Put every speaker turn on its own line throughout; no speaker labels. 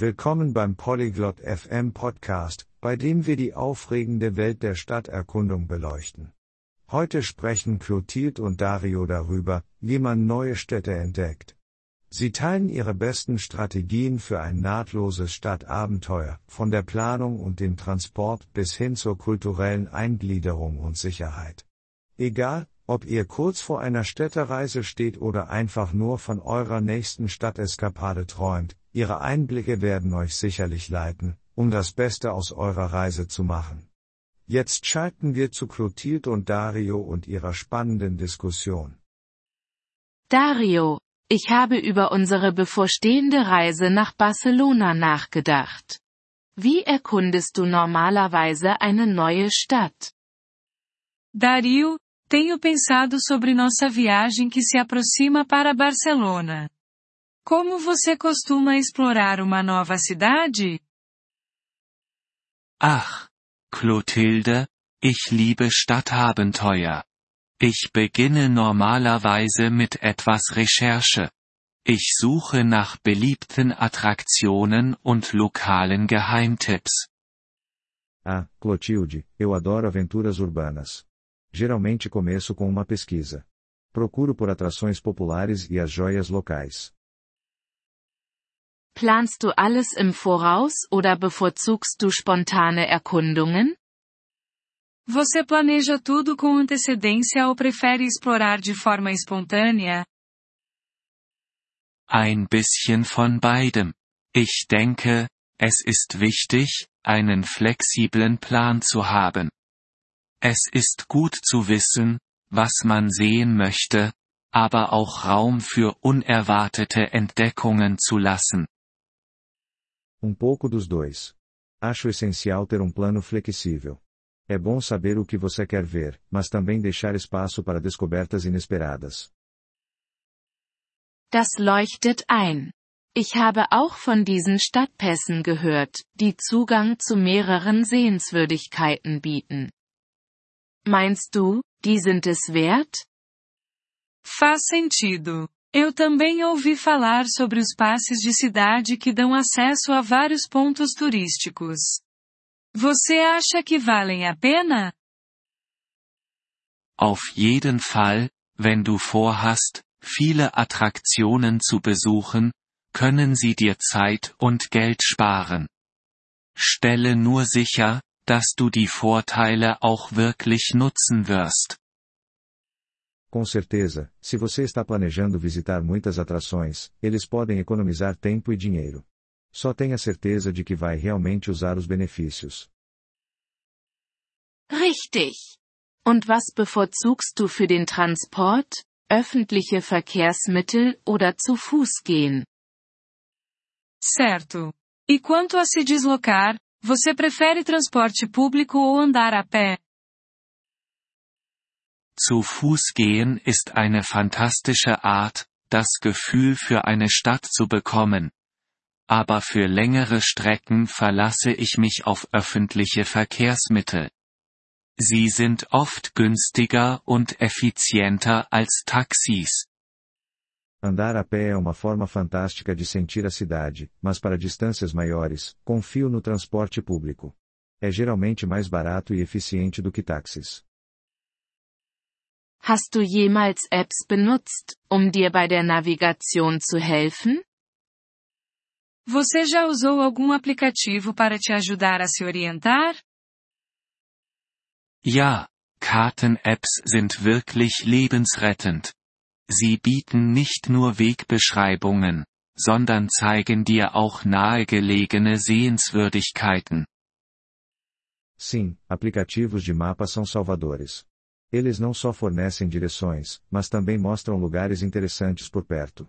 Willkommen beim Polyglot FM Podcast, bei dem wir die aufregende Welt der Stadterkundung beleuchten. Heute sprechen Clotilde und Dario darüber, wie man neue Städte entdeckt. Sie teilen ihre besten Strategien für ein nahtloses Stadtabenteuer, von der Planung und dem Transport bis hin zur kulturellen Eingliederung und Sicherheit. Egal, ob ihr kurz vor einer Städtereise steht oder einfach nur von eurer nächsten Stadteskapade träumt, ihre Einblicke werden euch sicherlich leiten, um das Beste aus eurer Reise zu machen. Jetzt schalten wir zu Clotilde und Dario und ihrer spannenden Diskussion.
Dario, ich habe über unsere bevorstehende Reise nach Barcelona nachgedacht. Wie erkundest du normalerweise eine neue Stadt?
Dario, tenho pensado sobre nossa viagem que se aproxima para Barcelona. Como você costuma explorar uma nova cidade?
Ach, Clotilde, ich liebe Stadtabenteuer. Ich beginne normalerweise mit etwas Recherche. Ich suche nach beliebten Attraktionen und lokalen Geheimtipps.
Ah, Clotilde, eu adoro aventuras urbanas. Geralmente começo com uma pesquisa. Procuro por atrações populares e as joias locais.
Planst du alles im Voraus oder bevorzugst du spontane Erkundungen?
Você planeja tudo com antecedência ou prefere explorar de forma espontânea?
Ein bisschen von beidem. Ich denke, es ist wichtig, einen flexiblen Plan zu haben. Es ist gut zu wissen, was man sehen möchte, aber auch Raum für unerwartete Entdeckungen zu lassen.
Um pouco dos dois. Acho essencial ter um plano flexível. É bom saber o que você quer ver, mas também deixar espaço para descobertas inesperadas.
Das leuchtet ein. Ich habe auch von diesen Stadtpässen gehört, die Zugang zu mehreren Sehenswürdigkeiten bieten. Meinst du, die sind es wert?
Faz sentido. Eu também ouvi falar sobre os passes de cidade que dão acesso a vários pontos turísticos. Você acha que valem a pena?
Auf jeden Fall, wenn du vorhast, viele Attraktionen zu besuchen, können sie dir Zeit und Geld sparen. Stelle nur sicher, dass du die Vorteile auch wirklich nutzen wirst.
Com certeza, se você está planejando visitar muitas atrações, eles podem economizar tempo e dinheiro. Só tenha certeza de que vai realmente usar os benefícios.
Richtig. Und was bevorzugst du für den Transport, öffentliche Verkehrsmittel oder zu Fuß gehen?
Certo. E quanto a se deslocar, você prefere transporte público ou andar a pé?
Zu Fuß gehen ist eine fantastische Art, das Gefühl für eine Stadt zu bekommen. Aber für längere Strecken verlasse ich mich auf öffentliche Verkehrsmittel. Sie sind oft günstiger und effizienter als Taxis.
Andar a pé é uma forma fantástica de sentir a cidade, mas para distâncias maiores, confio no transporte público. É geralmente mais barato e eficiente do que táxis.
Hast du jemals Apps benutzt, um dir bei der Navigation zu helfen?
Você já usou algum aplicativo para te ajudar a se orientar?
Ja, Karten-Apps sind wirklich lebensrettend. Sie bieten nicht nur Wegbeschreibungen, sondern zeigen dir auch nahegelegene Sehenswürdigkeiten.
Sim, aplicativos de mapa são salvadores. Eles não só fornecem direções, mas também mostram lugares interessantes por perto.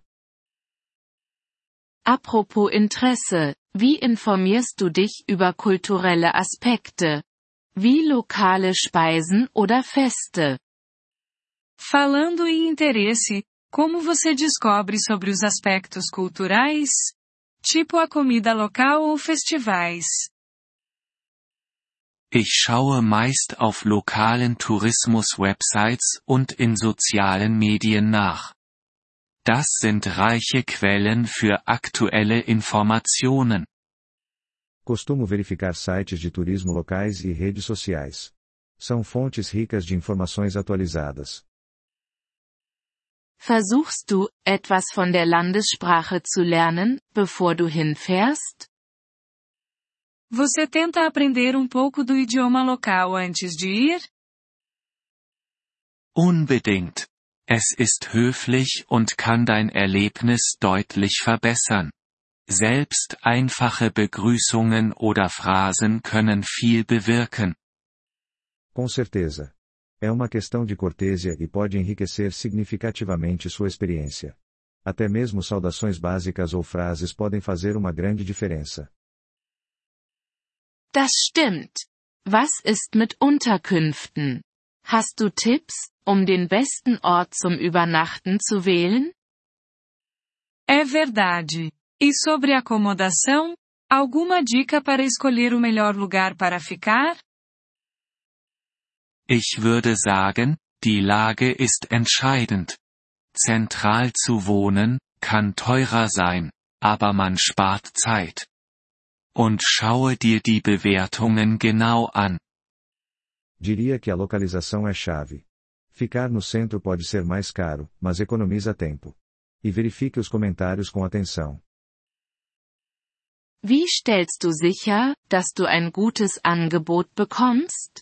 Apropos Interesse, wie informierst du dich über kulturelle Aspekte? Wie lokale Speisen oder Feste?
Falando em interesse, como você descobre sobre os aspectos culturais? Tipo a comida local ou festivais?
Ich schaue meist auf lokalen Tourismus-Websites und in sozialen Medien nach. Das sind reiche Quellen für aktuelle Informationen.
Costumo verificar sites de turismo locais e redes sociais. São fontes ricas de informações atualizadas.
Versuchst du, etwas von der Landessprache zu lernen, bevor du hinfährst?
Você tenta aprender um pouco do idioma local antes de ir?
Unbedingt. Es ist höflich und kann dein Erlebnis deutlich verbessern. Selbst einfache Begrüßungen oder Phrasen können viel bewirken.
Com certeza. É uma questão de cortesia e pode enriquecer significativamente sua experiência. Até mesmo saudações básicas ou frases podem fazer uma grande diferença.
Das stimmt. Was ist mit Unterkünften? Hast du Tipps, um den besten Ort zum Übernachten zu wählen?
É verdade. E sobre acomodação? Alguma dica para escolher o melhor lugar para ficar?
Ich würde sagen, die Lage ist entscheidend. Zentral zu wohnen, kann teurer sein, aber man spart Zeit. Und schaue dir die Bewertungen genau an.
Diria que a localização é chave. Ficar no centro pode ser mais caro, mas economiza tempo. E verifique os comentários com atenção.
Wie stellst du sicher, dass du ein gutes Angebot bekommst?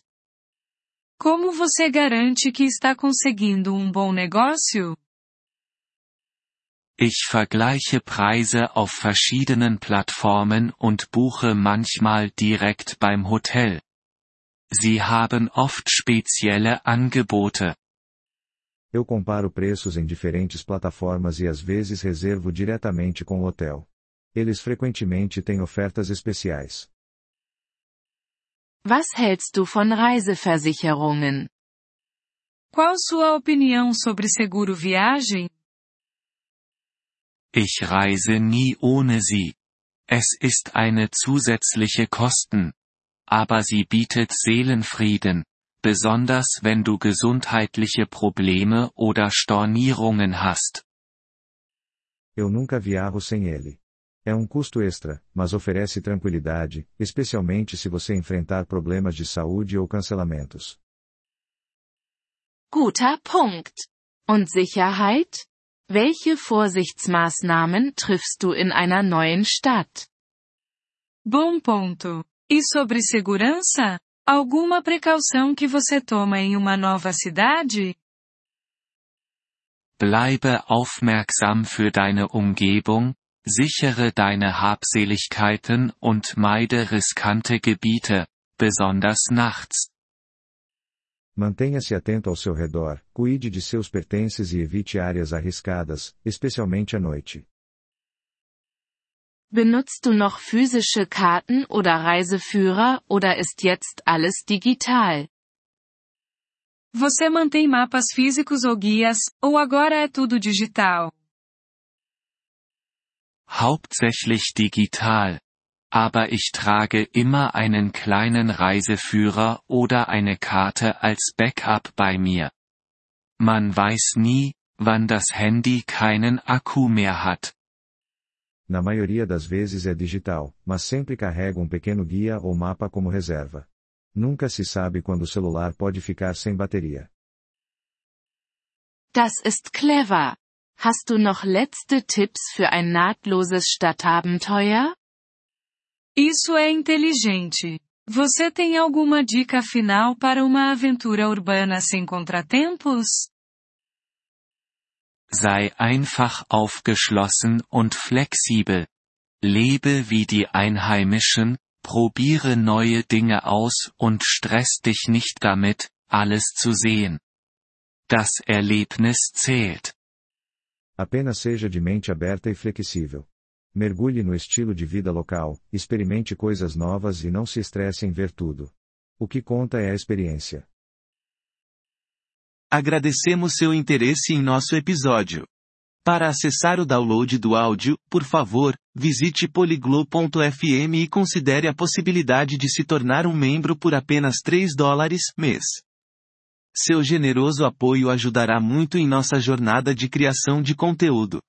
Como você garante que está conseguindo um bom negócio?
Ich vergleiche Preise auf verschiedenen Plattformen und buche manchmal direkt beim Hotel. Sie haben oft spezielle Angebote.
Eu comparo preços em diferentes plataformas e às vezes reservo diretamente com o hotel. Eles frequentemente têm ofertas especiais.
Was hältst du von Reiseversicherungen?
Qual sua opinião sobre seguro viagem?
Ich reise nie ohne sie. Es ist eine zusätzliche Kosten. Aber sie bietet Seelenfrieden, besonders wenn du gesundheitliche Probleme oder Stornierungen hast.
Eu nunca viajo sem ele. É um custo extra, mas oferece tranquilidade, especialmente se você enfrentar problemas de saúde ou cancelamentos.
Guter Punkt. Und Sicherheit? Welche Vorsichtsmaßnahmen triffst du in einer neuen Stadt?
Bom ponto. E sobre segurança? Alguma precaução que você toma em uma nova cidade?
Bleibe aufmerksam für deine Umgebung, Sichere deine Habseligkeiten und meide riskante Gebiete, besonders nachts.
Mantenha-se atento ao seu redor, cuide de seus pertences e evite áreas arriscadas, especialmente à noite.
Benutzt du noch physische Karten oder Reiseführer oder ist jetzt alles digital?
Você mantém mapas físicos ou guias, ou agora é tudo digital?
Hauptsächlich digital. Aber ich trage immer einen kleinen Reiseführer oder eine Karte als Backup bei mir. Man weiß nie, wann das Handy keinen Akku mehr hat.
Na maioria das vezes é digital, mas sempre carrego um pequeno guia ou mapa como reserva. Nunca se sabe quando o celular pode ficar sem bateria.
Das ist clever. Hast du noch letzte Tipps für ein nahtloses Stadtabenteuer?
Isso é inteligente. Você tem alguma dica final para uma aventura urbana sem contratempos?
Sei einfach aufgeschlossen und flexibel. Lebe wie die Einheimischen, probiere neue Dinge aus und stress dich nicht damit, alles zu sehen. Das Erlebnis zählt.
Apenas seja de mente aberta e flexível. Mergulhe no estilo de vida local, experimente coisas novas e não se estresse em ver tudo. O que conta é a experiência.
Agradecemos seu interesse em nosso episódio. Para acessar o download do áudio, por favor, visite poliglo.fm e considere a possibilidade de se tornar um membro por apenas 3 dólares mês. Seu generoso apoio ajudará muito em nossa jornada de criação de conteúdo.